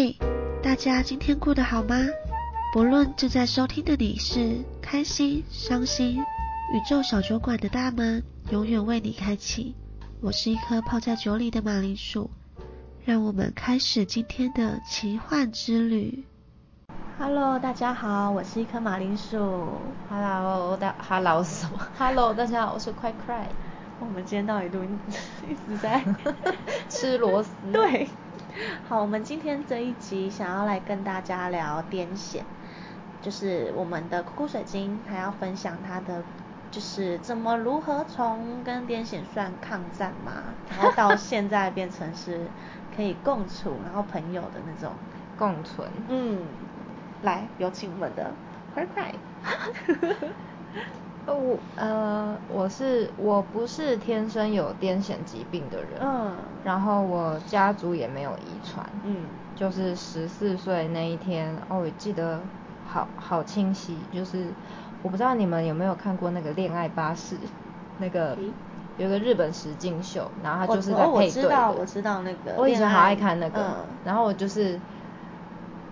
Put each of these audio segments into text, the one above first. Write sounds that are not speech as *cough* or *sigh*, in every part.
嘿，大家今天过得好吗？不论正在收听的你是开心、伤心，宇宙小酒馆的大门永远为你开启。我是一颗泡在酒里的马铃薯，让我们开始今天的奇幻之旅。Hello，大家好，我是一颗马铃薯。Hello，大 Hello 什么？Hello，大家好，我是快 Cry。我们今天到底录音一直在 *laughs* 吃螺丝。对，好，我们今天这一集想要来跟大家聊癫痫，就是我们的酷酷水晶还要分享它的，就是怎么如何从跟癫痫算抗战嘛，*laughs* 然后到现在变成是可以共处，然后朋友的那种共存。嗯，来，有请我们的快快。*laughs* 我呃，我是我不是天生有癫痫疾病的人，嗯。然后我家族也没有遗传，嗯。就是十四岁那一天，哦，我记得好好清晰，就是我不知道你们有没有看过那个《恋爱巴士》，那个诶有个日本实境秀，然后他就是我哦我在配对知道我知道那个我以前好爱爱看那个，嗯。然后我就是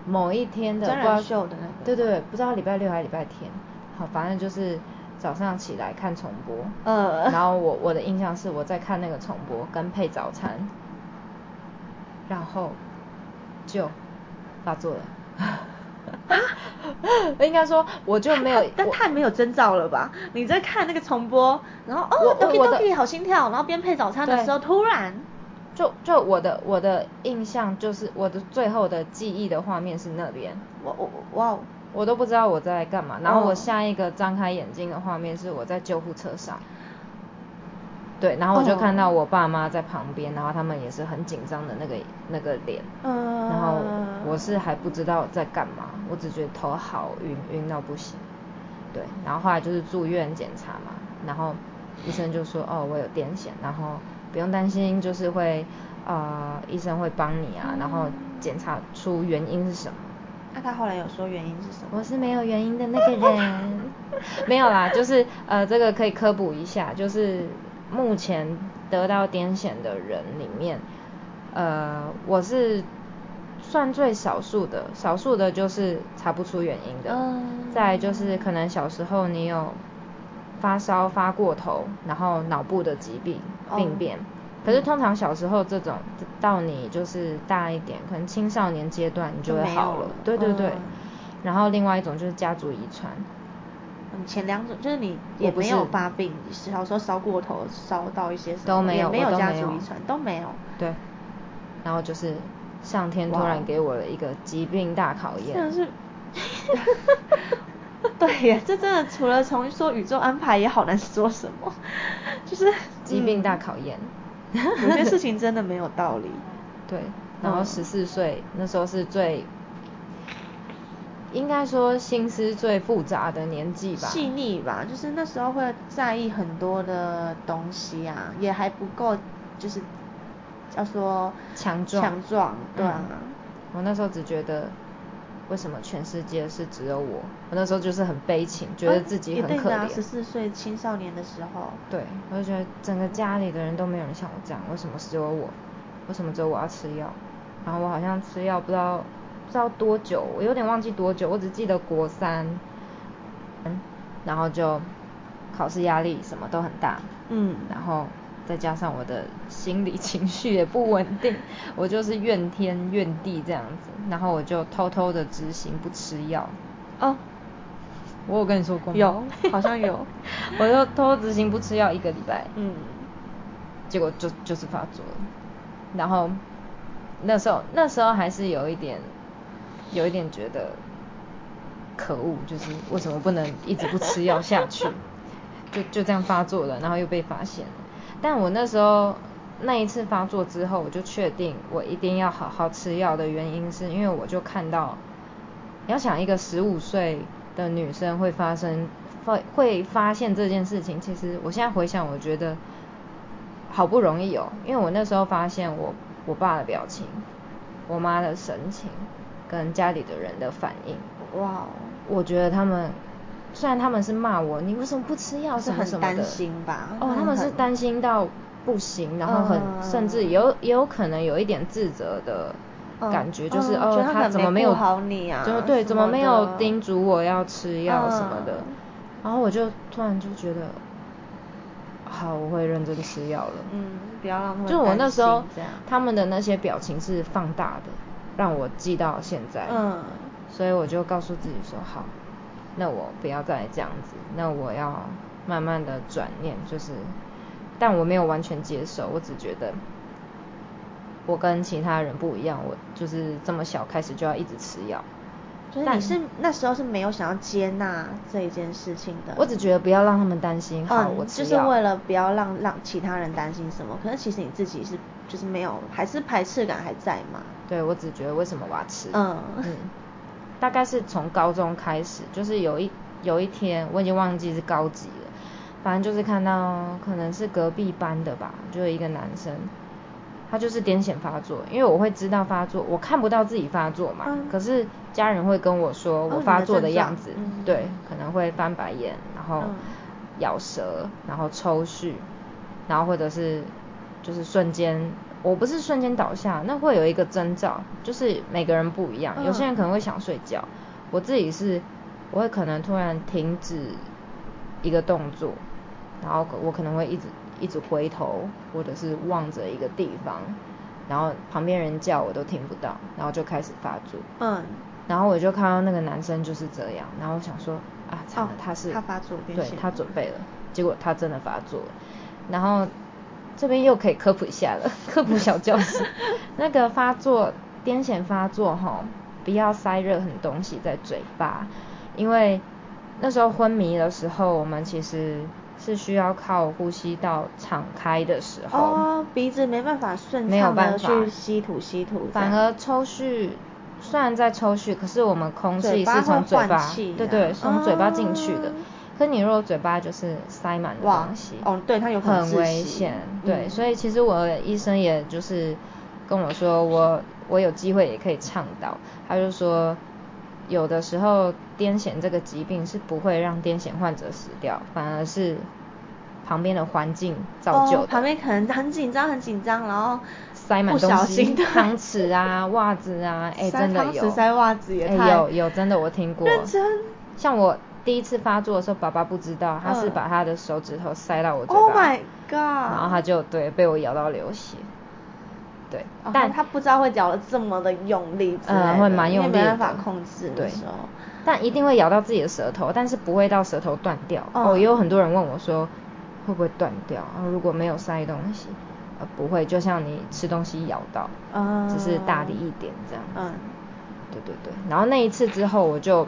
某一天的秀的那个对对对，不知道礼拜六还是礼拜天，好，反正就是早上起来看重播，呃。然后我我的印象是我在看那个重播跟配早餐，然后就发作了。*laughs* 应该说，我就没有，*laughs* 但太没有征兆了吧？你在看那个重播，然后哦，Doki Doki 好心跳，然后边配早餐的对时候，突然，就就我的我的印象就是我的最后的记忆的画面是那边，哇哇哇哦，我都不知道我在干嘛。然后我哦下一个张开眼睛的画面是我在救护车上，对，然后我就看到哦我爸妈在旁边，然后他们也是很紧张的那个那个脸，嗯，然后我是还不知道在干嘛，我只觉得头好晕，晕到不行。对，然后后来就是住院检查嘛，然后医生就说哦我有癫痫，然后不用担心，就是会呃医生会帮你啊，然后检查出原因是什么。那他后来有说原因是什么？我是没有原因的那个人，*laughs* 没有啦，就是呃，这个可以科普一下，就是目前得到癫痫的人里面，呃，我是算最少数的，少数的就是查不出原因的，嗯再就是可能小时候你有发烧发过头，然后脑部的疾病病变。哦可是通常小时候这种到你就是大一点，可能青少年阶段你就会好了。对对对。嗯然后另外一种就是家族遗传，嗯，前两种就是你也没有发病，小时候烧过头，烧到一些什么，都没有也没有都没有家族遗传，都没有。对。然后就是上天突然给我了一个疾病大考验。真的是，*laughs* 对耶，这真的除了从说宇宙安排也好难说什么，就是 *laughs* 疾病大嗯考验。有些事情真的没有道理。*laughs* 对，然后嗯十四岁、那时候是最，应该说心思最复杂的年纪吧。细腻吧，就是那时候会在意很多的东西啊，也还不够，就是要说强壮强壮，对啊。嗯我那时候只觉得，为什么全世界是只有我？我那时候就是很悲情，觉得自己很可怜。十四岁青少年的时候，对，我就觉得整个家里的人都没有人像我这样，为什么只有我？为什么只有我要吃药？然后我好像吃药不知道不知道多久，我有点忘记多久，我只记得国三，嗯，然后就考试压力什么都很大，嗯然后再加上我的心理情绪也不稳定，我就是怨天怨地这样子，然后我就偷偷的执行不吃药。哦，我有跟你说过吗？有好像有 *laughs* 我就偷偷执行不吃药一个礼拜。嗯，结果就就是发作了，然后那时候那时候还是有一点有一点觉得可恶，就是为什么不能一直不吃药下去，就就这样发作了，然后又被发现了。但我那时候那一次发作之后，我就确定我一定要好好吃药的原因，是因为我就看到，你要想一个十五岁的女生会发生会会发现这件事情，其实我现在回想，我觉得好不容易哦，因为我那时候发现我我爸的表情，我妈的神情，跟家里的人的反应，哇哦，我觉得他们虽然他们是骂我，你为什么不吃药是什么什么的，很担心吧？哦，他们是担心到不行，然后很、嗯甚至有也有可能有一点自责的感觉，就是哦他怎么有没有好你啊就对，怎么没有叮嘱我要吃药什么的。嗯，然后我就突然就觉得，好，我会认真吃药了。嗯，不要让他们就我那时候他们的那些表情是放大的，让我记到现在。嗯，所以我就告诉自己说，好，那我不要再这样子，那我要慢慢的转念，就是，但我没有完全接受，我只觉得我跟其他人不一样，我就是这么小开始就要一直吃药。但就是你是那时候是没有想要接纳这一件事情的。我只觉得不要让他们担心，好，我嗯，吃药。就是为了不要让让其他人担心什么，可是其实你自己是就是没有，还是排斥感还在嘛。对，我只觉得为什么我要吃？嗯嗯，大概是从高中开始，就是有一有一天我已经忘记是高几了，反正就是看到可能是隔壁班的吧，就有一个男生，他就是癫痫发作，因为我会知道发作，我看不到自己发作嘛，嗯。可是家人会跟我说哦我发作的样子，嗯。对，可能会翻白眼，然后嗯。咬舌，然后抽搐，然后或者是就是瞬间，我不是瞬间倒下，那会有一个征兆，就是每个人不一样，有些人可能会想睡觉，我自己是我会可能突然停止一个动作，然后我可能会一直一直回头，或者是望着一个地方，然后旁边人叫我都听不到，然后就开始发作。嗯，然后我就看到那个男生就是这样，然后我想说啊，惨了哦，他是他发作癫对他准备了，结果他真的发作了。然后这边又可以科普一下了，*laughs* 科普小教室，那个发作癫痫发作哈，不要塞任何东西在嘴巴，因为那时候昏迷的时候，我们其实是需要靠呼吸道敞开的时候。哦，鼻子没办法顺没有畅的办法去吸吐吸吐，反而抽蓄，虽然在抽蓄，可是我们空气是从嘴巴，对对，从嘴巴进去的哦。可你如果嘴巴就是塞满了东西，哦对它有可能很危险。对，嗯所以其实我的医生也就是跟我说，我我有机会也可以倡导，他就说。有的时候，癫痫这个疾病是不会让癫痫患者死掉，反而是旁边的环境造就的。哦，旁边可能很紧张很紧张，然后塞满东西，小心的汤匙啊、袜子啊，哎、塞真的有。塞袜子也哎太有有真的我听过。认真像我第一次发作的时候，爸爸不知道，他是嗯把他的手指头塞到我嘴巴 Oh my god！然后他就对被我咬到流血。对，哦但他不知道会咬的这么的用力之类的，嗯会蛮用力的，没办法控制对的时候。但一定会咬到自己的舌头，但是不会到舌头断掉。嗯哦，也有很多人问我说，会不会断掉？如果没有塞东西，呃，不会，就像你吃东西咬到，嗯只是大力一点这样子。嗯对对对，然后那一次之后，我就我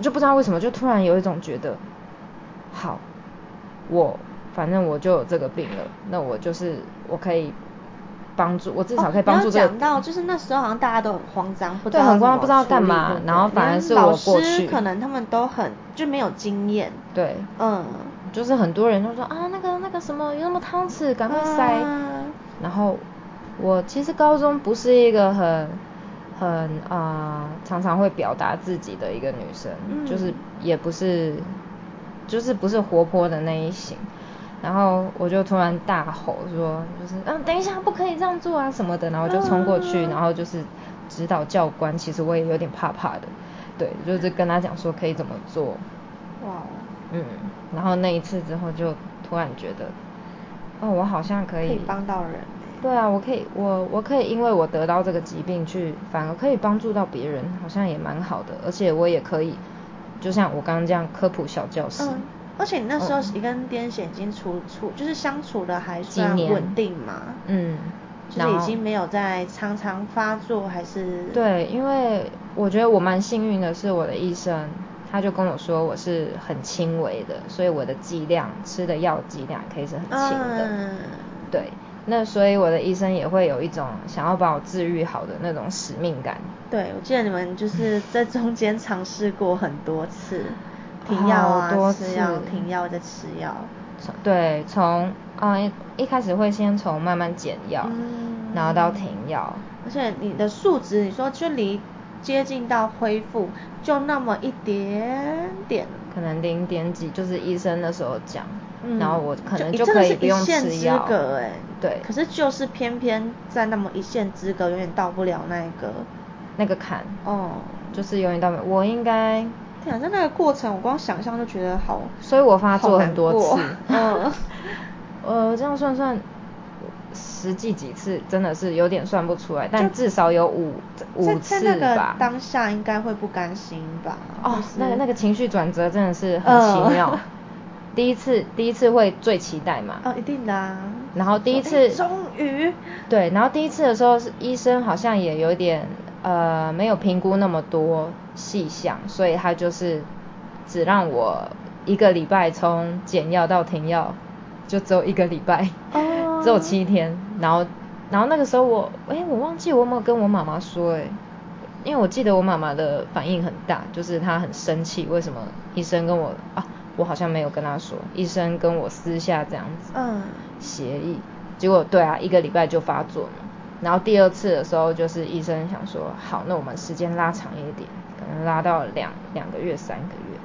就不知道为什么，就突然有一种觉得，好，我反正我就有这个病了，那我就是我可以帮助，我至少可以帮助讲到，就是那时候好像大家都很慌张，对很慌张不知道干嘛对对然后反而是连我过去。可能他们都很就没有经验，对，嗯，就是很多人都说啊，那个那个什么有什么汤匙，赶快塞。嗯然后我其实高中不是一个很很啊、呃常常会表达自己的一个女生，嗯。就是也不是就是不是活泼的那一型。然后我就突然大吼说，就是嗯，等一下不可以这样做啊什么的，然后就冲过去，嗯。然后就是指导教官，其实我也有点怕怕的，对，就是跟他讲说可以怎么做，哇，嗯，然后那一次之后就突然觉得，哦，我好像可以，可以帮到人。欸对啊，我可以，我我可以因为我得到这个疾病去，反而可以帮助到别人，好像也蛮好的，而且我也可以，就像我刚刚这样科普小教室，嗯，而且你那时候嗯你跟癫痫已经处处就是相处的还算稳定嘛，嗯，就是已经没有在常常发作还是对，因为我觉得我蛮幸运的是，我的医生他就跟我说我是很轻微的，所以我的剂量吃的药剂量可以是很轻的，嗯。对，那所以我的医生也会有一种想要把我治愈好的那种使命感。对，我记得你们就是在中间尝试过很多次停药啊多，吃药，停药再吃药。从对，从啊、一一开始会先从慢慢减药，嗯然后到停药，而且你的数值，你说就离接近到恢复就那么一点点，可能零点几，就是医生那时候讲，嗯然后我可能就可以不用吃药。隔哎对可是就是偏偏在那么一线之隔，永远到不了那个那个坎，哦，就是永远到不了。我应该，天啊，在那个过程，我光想象就觉得好，所以我发作很多次 *laughs* 嗯，呃，这样算算，实际几次真的是有点算不出来，但至少有五五在次在那个吧。当下应该会不甘心吧？哦，那个那个情绪转折真的是很奇妙。嗯第一次第一次会最期待嘛，哦，一定的啊。然后第一次终于，对，然后第一次的时候是医生好像也有点呃没有评估那么多细项，所以他就是只让我一个礼拜从减药到停药，就只有一个礼拜，哦 *laughs* 只有七天，然后然后那个时候我哎我忘记我有没有跟我妈妈说哎。因为我记得我妈妈的反应很大，就是她很生气，为什么医生跟我啊，我好像没有跟他说，医生跟我私下这样子，嗯。协议，结果对啊，一个礼拜就发作了。然后第二次的时候，就是医生想说，好，那我们时间拉长一点，可能拉到两两个月、三个月，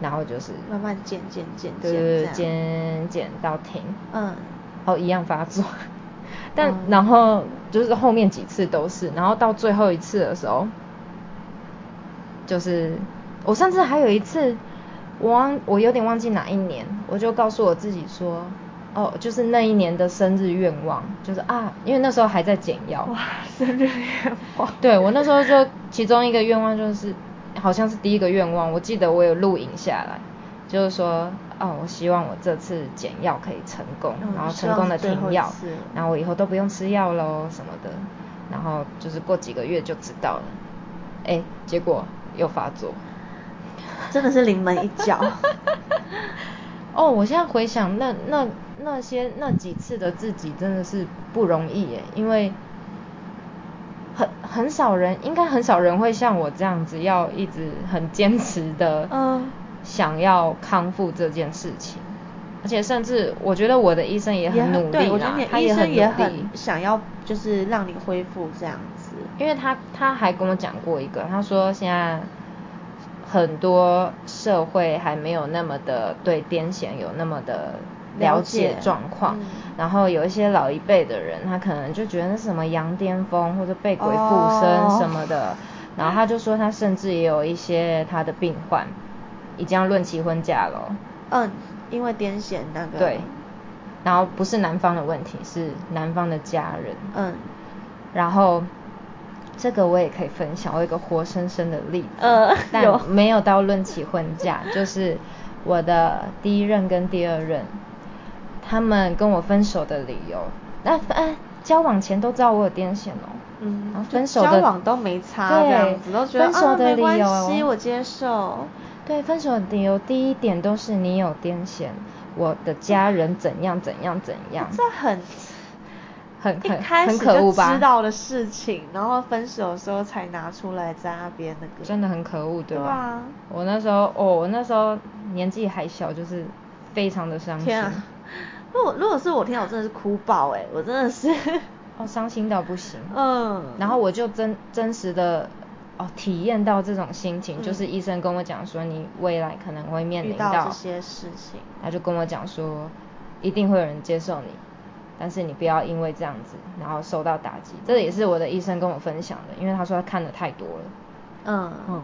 然后就是慢慢减减减对对对，减减减到停，嗯，哦，一样发作。*laughs* 但、嗯。然后就是后面几次都是，然后到最后一次的时候，就是我上次还有一次，我忘我有点忘记哪一年，我就告诉我自己说，哦，就是那一年的生日愿望，就是啊，因为那时候还在减药。哇，生日愿望。对我那时候就其中一个愿望就是，好像是第一个愿望，我记得我有录影下来，就是说，哦，我希望我这次减药可以成功，嗯然后成功的停药然后我以后都不用吃药喽什么的，然后就是过几个月就知道了，哎，结果又发作。真的是临门一脚。*laughs* 哦，我现在回想那那那些那几次的自己真的是不容易耶，因为很很少人，应该很少人会像我这样子，要一直很坚持的，嗯想要康复这件事情。而且甚至我觉得我的医生也很努力啦他也很也很。想要，就是让你恢复这样子。因为他他还跟我讲过一个，他说现在很多社会还没有那么的对癫痫有那么的了了解解状况，嗯然后有一些老一辈的人，他可能就觉得那是什么羊癫疯或者被鬼附哦身什么的，然后他就说他甚至也有一些他的病患已经要论起婚嫁了哦。嗯，因为癫痫那个。对，然后不是男方的问题，是男方的家人。嗯然后这个我也可以分享，我有一个活生生的例子，但没有到论起婚嫁，*laughs* 就是我的第一任跟第二任，他们跟我分手的理由，那呃交往前都知道我有癫痫哦，嗯然后，分手的交往都没差对这样子，都觉得分手啊没的理由关系，我接受。对，分手的理由第一点都是你有癫痫，我的家人怎样怎样怎样，这很一很很开始很可恶吧？知道的事情，然后分手的时候才拿出来在那边那个。真的很可恶，对吧？对啊我那时候，哦，我那时候年纪还小，就是非常的伤心。天啊！如果如果是我听到，我真的是哭爆哎、我真的是。哦，伤心到不行。嗯。然后我就真真实的哦体验到这种心情，嗯就是医生跟我讲说，你未来可能会面遇临到这些事情。他就跟我讲说，一定会有人接受你，但是你不要因为这样子，然后受到打击。这也是我的医生跟我分享的，因为他说他看的太多了。嗯。嗯，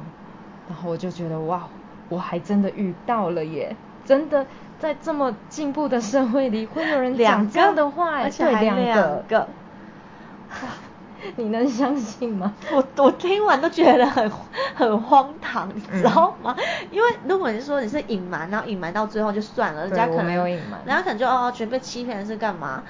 然后我就觉得哇，我还真的遇到了耶！真的在这么进步的社会里，会有人讲这样的话，而且对，还两个。个。你能相信吗？我我听完都觉得很很荒唐，你知道嗯吗？因为如果你是说你是隐瞒，然后隐瞒到最后就算了，人家可能没有隐瞒人家可能就哦觉得被欺骗是干嘛？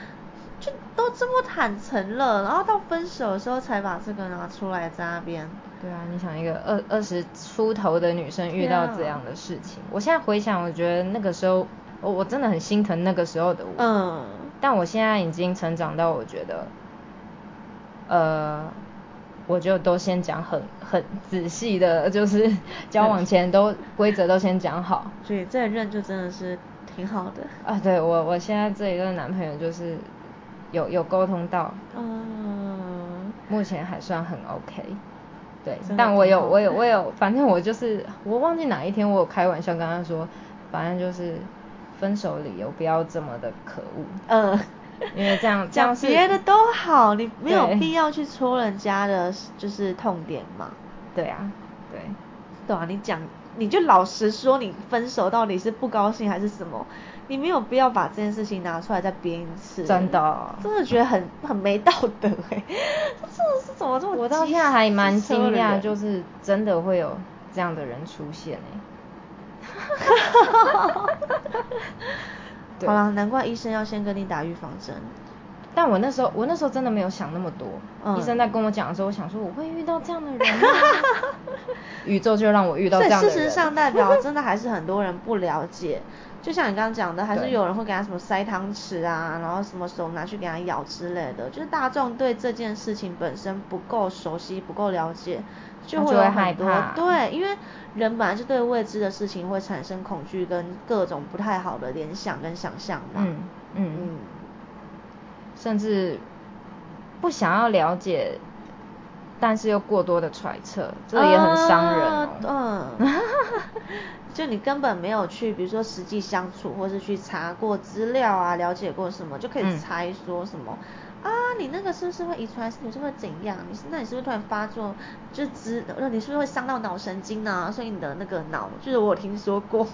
就都这么坦诚了，然后到分手的时候才把这个拿出来在那边。对啊，你想一个二二十出头的女生遇到这样的事情，我现在回想，我觉得那个时候我我真的很心疼那个时候的我。嗯，但我现在已经成长到，我觉得，呃，我就都先讲很很仔细的，就是交往前都规则都先讲好。所以这一任就真的是挺好的。啊，对我我现在这一任男朋友就是有有沟通到，嗯，目前还算很 OK。对，但我有我有我有，反正我就是我忘记哪一天我有开玩笑跟他说，反正就是分手理由不要这么的可恶。嗯，*laughs* 因为这样这样是讲别的都好，你没有对必要去戳人家的，就是痛点嘛。对啊，对，对啊，你讲你就老实说，你分手到底是不高兴还是什么？你没有必要把这件事情拿出来再编一次。真的真的觉得很很没道德哎、这真的是怎么这么？我到现在还蛮惊讶，就是真的会有这样的人出现哎、对 *laughs* *laughs* 好了，难怪医生要先跟你打预防针。但我那时候，我那时候真的没有想那么多。嗯医生在跟我讲的时候，我想说我会遇到这样的人吗？*laughs* 宇宙就让我遇到这样的人。事实上代表 *laughs* 真的还是很多人不了解，就像你刚刚讲的，还是有人会给他什么塞汤匙啊，然后什么手拿去给他咬之类的，就是大众对这件事情本身不够熟悉、不够了解，就会有很多对，因为人本来就对未知的事情会产生恐惧跟各种不太好的联想跟想象嘛。嗯嗯嗯甚至不想要了解，但是又过多的揣测，这也很伤人哦。嗯，*laughs* 就你根本没有去，比如说实际相处，或是去查过资料啊，了解过什么，就可以嗯猜说什么。啊，你那个是不是会遗传？是你是不是会怎样？你是那你是不是突然发作？就知那你是不是会伤到脑神经啊？所以你的那个脑，就是我有听说过。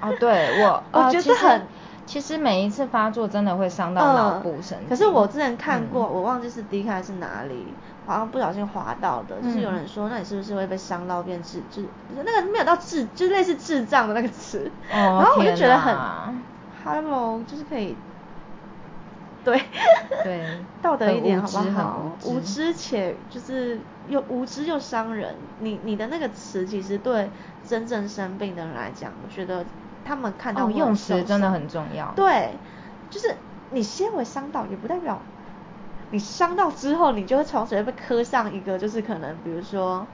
哦，对 *laughs* 我，我觉得很其实每一次发作真的会伤到脑部神经。可是我之前看过，嗯我忘记是 D 开是哪里，好像不小心滑到的，就是有嗯人说，那你是不是会被伤到变智智？那个没有到智，就是类似智障的那个词。哦然后我就天觉得很，Hello，就是可以，对，对 *laughs* 道德一点好不好？无知且就是又无知又伤人。你你的那个词，其实对真正生病的人来讲，我觉得他们看到哦用词真的很重要对，就是你纤维伤到，也不代表你伤到之后，你就会从此会被刻上一个，就是可能比如说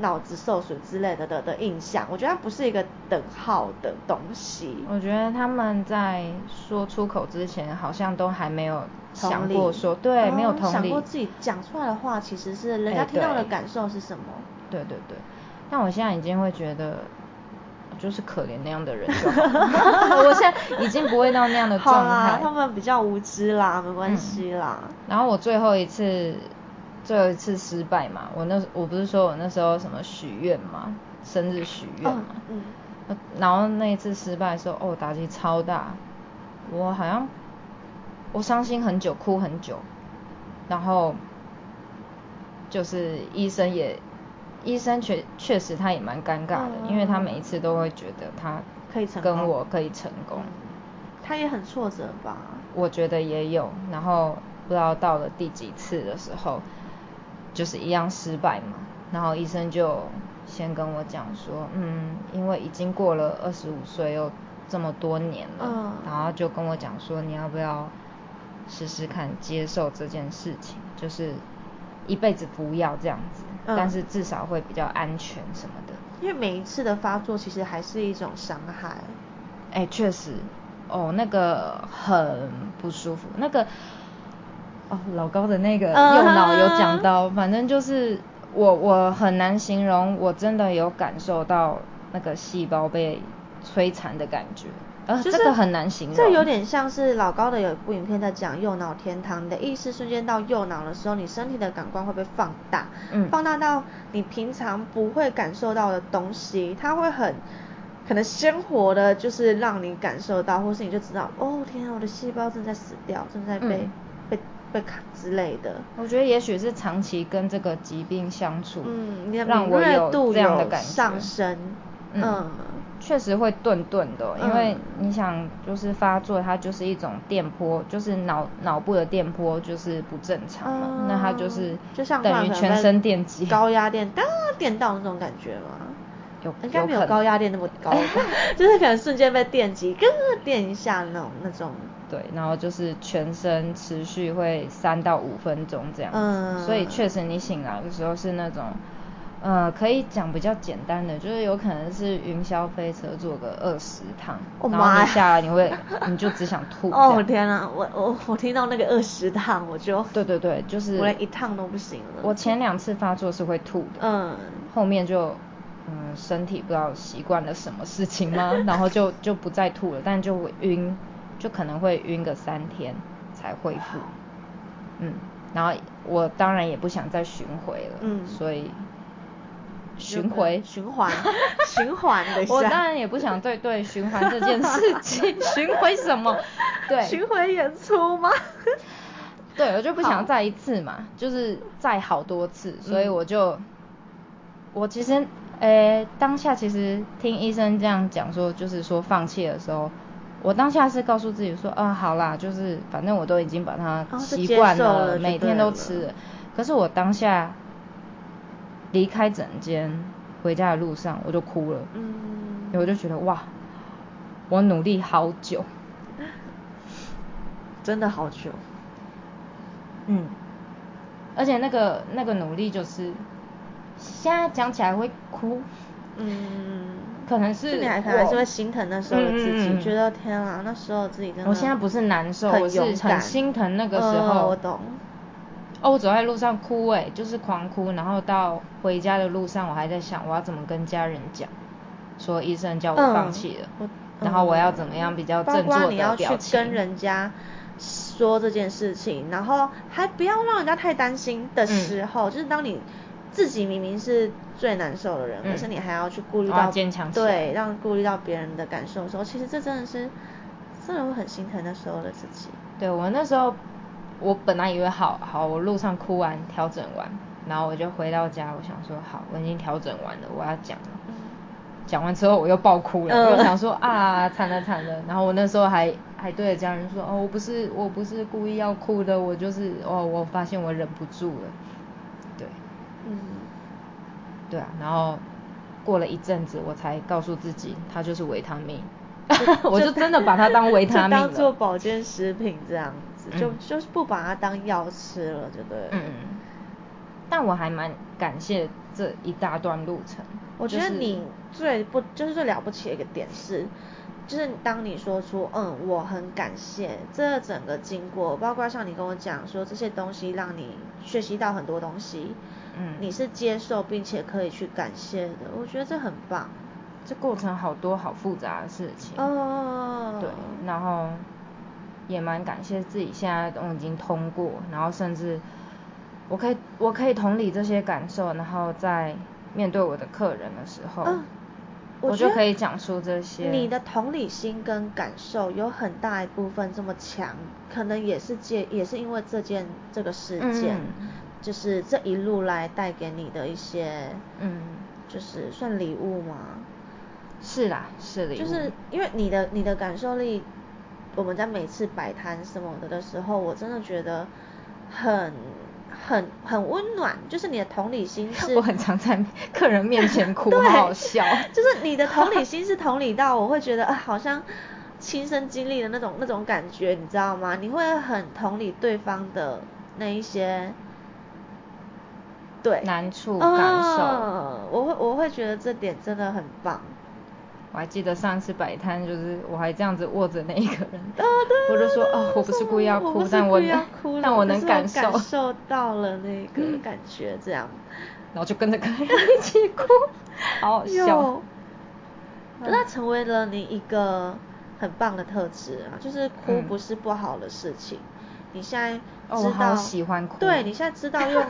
脑子受损之类的的的印象。我觉得它不是一个等号的东西。我觉得他们在说出口之前，好像都还没有想过说，对，没有哦同理想过自己讲出来的话，其实是人哎家听到的感受是什么。对对对，但我现在已经会觉得，就是可怜那样的人就好了。*laughs* 我现在已经不会到那样的状态。他们比较无知啦，没关嗯系啦。然后我最后一次，最后一次失败嘛，我那我不是说我那时候什么许愿嘛，生日许愿嘛，嗯呃然后那一次失败的时候，哦，打击超大，我好像我伤心很久，哭很久，然后就是医生也，医生确确实他也蛮尴尬的，因为他每一次都会觉得他可以成功。跟我可以成功，他也很挫折吧？我觉得也有，然后不知道到了第几次的时候，就是一样失败嘛，然后医生就先跟我讲说，嗯，因为已经过了二十五岁又这么多年了，嗯。然后就跟我讲说，你要不要试试看接受这件事情，就是一辈子不要这样子，嗯。但是至少会比较安全什么的。因为每一次的发作其实还是一种伤害。哎，确实，哦，那个很不舒服，那个，哦，老高的那个嗯。右脑有讲到，反正就是我我很难形容，我真的有感受到那个细胞被摧残的感觉，呃，就是这个很难形容，这有点像是老高的有一部影片在讲右脑天堂，你的意识瞬间到右脑的时候，你身体的感官会被放大，嗯。放大到你平常不会感受到的东西，它会很可能鲜活的，就是让你感受到，或是你就知道，哦天啊，我的细胞正在死掉，正在被、嗯。被被卡之类的。我觉得也许是长期跟这个疾病相处，嗯，你的让敏锐度有这样的感觉。上升，嗯。嗯确实会顿顿的哦、因为嗯你想，就是发作，它就是一种电波，就是脑脑部的电波就是不正常嘛，那它就是嗯就像等于全身电击，高压电当电到那种感觉吗？有应该没有高压电那么高，*laughs* 就是可能瞬间被电击，咯电一下那种那种。对，然后就是全身持续会三到五分钟这样子，嗯所以确实你醒来的时候是那种。呃，可以讲比较简单的，就是有可能是云霄飞车坐个二十趟，然后你下来你会，*laughs* 你就只想吐。哦天啊，我我我听到那个二十趟我就对对对，就是我连一趟都不行了。我前两次发作是会吐的，嗯后面就嗯身体不知道习惯了什么事情吗？*laughs* 然后就就不再吐了，但就会晕，就可能会晕个三天才恢复。嗯，然后我当然也不想再巡回了，嗯，所以巡回循环 *laughs* 循环的。我当然也不想对对循环这件事情，*laughs* 巡回什么？对，巡回演出吗？*laughs* 对，我就不想再一次嘛，就是再好多次，所以我就，我其实，诶，当下其实听医生这样讲说，就是说放弃的时候。我当下是告诉自己说，啊，好啦，就是反正我都已经把它习惯了，每天都吃。可是我当下离开整间回家的路上，我就哭了。嗯。我就觉得哇，我努力好久，*laughs* 真的好久。嗯。而且那个那个努力就是，现在讲起来会哭。嗯。可能是你还还是会心疼那时候的自己，觉得天啊，那时候自己真的。我现在不是难受，我是很心疼那个时候。我懂。哦，我走在路上哭哎，就是狂哭，然后到回家的路上，我还在想我要怎么跟家人讲，说医生叫我放弃了，然后我要怎么样比较振作的表情。你要去跟人家说这件事情，然后还不要让人家太担心的时候，就是当你。自己明明是最难受的人，可是你还要去顾虑到坚强对，让顾虑到别人的感受的时候，其实这真的是真的会很心疼那时候的自己。对我那时候，我本来以为好好，我路上哭完调整完，然后我就回到家，我想说好，我已经调整完了，我要讲了。讲完之后我又爆哭了，又想说啊惨了惨了，然后我那时候还还对着家人说哦我不是我不是故意要哭的，我就是哦我发现我忍不住了。对。嗯，对啊，然后过了一阵子，我才告诉自己，它就是维他命，*laughs* 我就真的把它当维他命当做保健食品这样子，就就是不把它当药吃了，就对。嗯，但我还蛮感谢这一大段路程。我觉得你最不就是最了不起的一个点是。就是当你说出嗯，我很感谢这整个经过，包括像你跟我讲说这些东西让你学习到很多东西，嗯，你是接受并且可以去感谢的，我觉得这很棒。这过程好多好复杂的事情，哦，对，然后也蛮感谢自己现在都已经通过，然后甚至我可以我可以同理这些感受，然后在面对我的客人的时候。我就可以讲出这些。你的同理心跟感受有很大一部分这么强，可能也是借也是因为这件这个事件，就是这一路来带给你的一些，嗯，就是算礼物吗？是啦，是礼物。就是因为你的你的感受力，我们在每次摆摊什么的的时候，我真的觉得很。很很温暖，就是你的同理心是。*laughs* 我很常在客人面前哭，*laughs* 好好笑。*laughs* 就是你的同理心是同理到，我会觉得啊，好像亲身经历的那种那种感觉，你知道吗？你会很同理对方的那一些，对难处感受。我会我会觉得这点真的很棒。我还记得上次摆摊，就是我还这样子握着那一个人，我就说哦，我不是故意要哭，但我但我能感受到了那个感觉，这样，*laughs* 然后就跟着客人一起哭，好好笑。那成为了你一个很棒的特质啊，就是哭不是不好的事情。你现在知道，喜欢哭，对你现在知道用。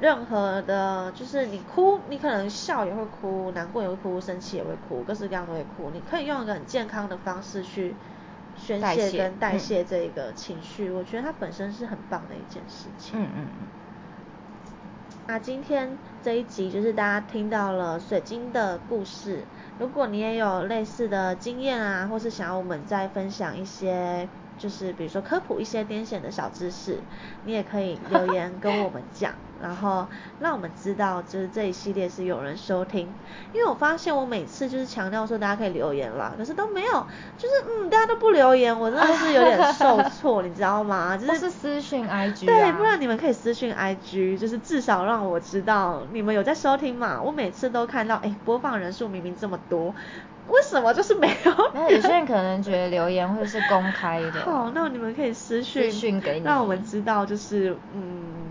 任何的，就是你哭，你可能笑也会哭，难过也会哭，生气也会哭，各式各样都会哭。你可以用一个很健康的方式去宣泄跟代谢这个情绪，我觉得它本身是很棒的一件事情。嗯嗯嗯。那今天这一集就是大家听到了水晶的故事，如果你也有类似的经验啊，或是想要我们再分享一些。就是比如说科普一些癫痫的小知识，你也可以留言跟我们讲，然后让我们知道就是这一系列是有人收听。因为我发现我每次就是强调说大家可以留言啦，可是都没有，就是嗯大家都不留言，我真的是有点受挫，你知道吗？*laughs* 就是私讯 IG，对，不然你们可以私讯 IG，就是至少让我知道你们有在收听嘛。我每次都看到，哎，播放人数明明这么多。为什么就是没有？那有些人可能觉得留言会是公开的。好，那你们可以私讯，私讯给你，让我们知道，就是嗯，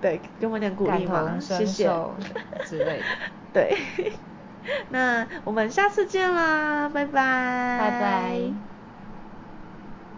对，给我们点鼓励嘛，谢谢之类的。*laughs* 对，*laughs* 那我们下次见啦，拜拜，拜拜。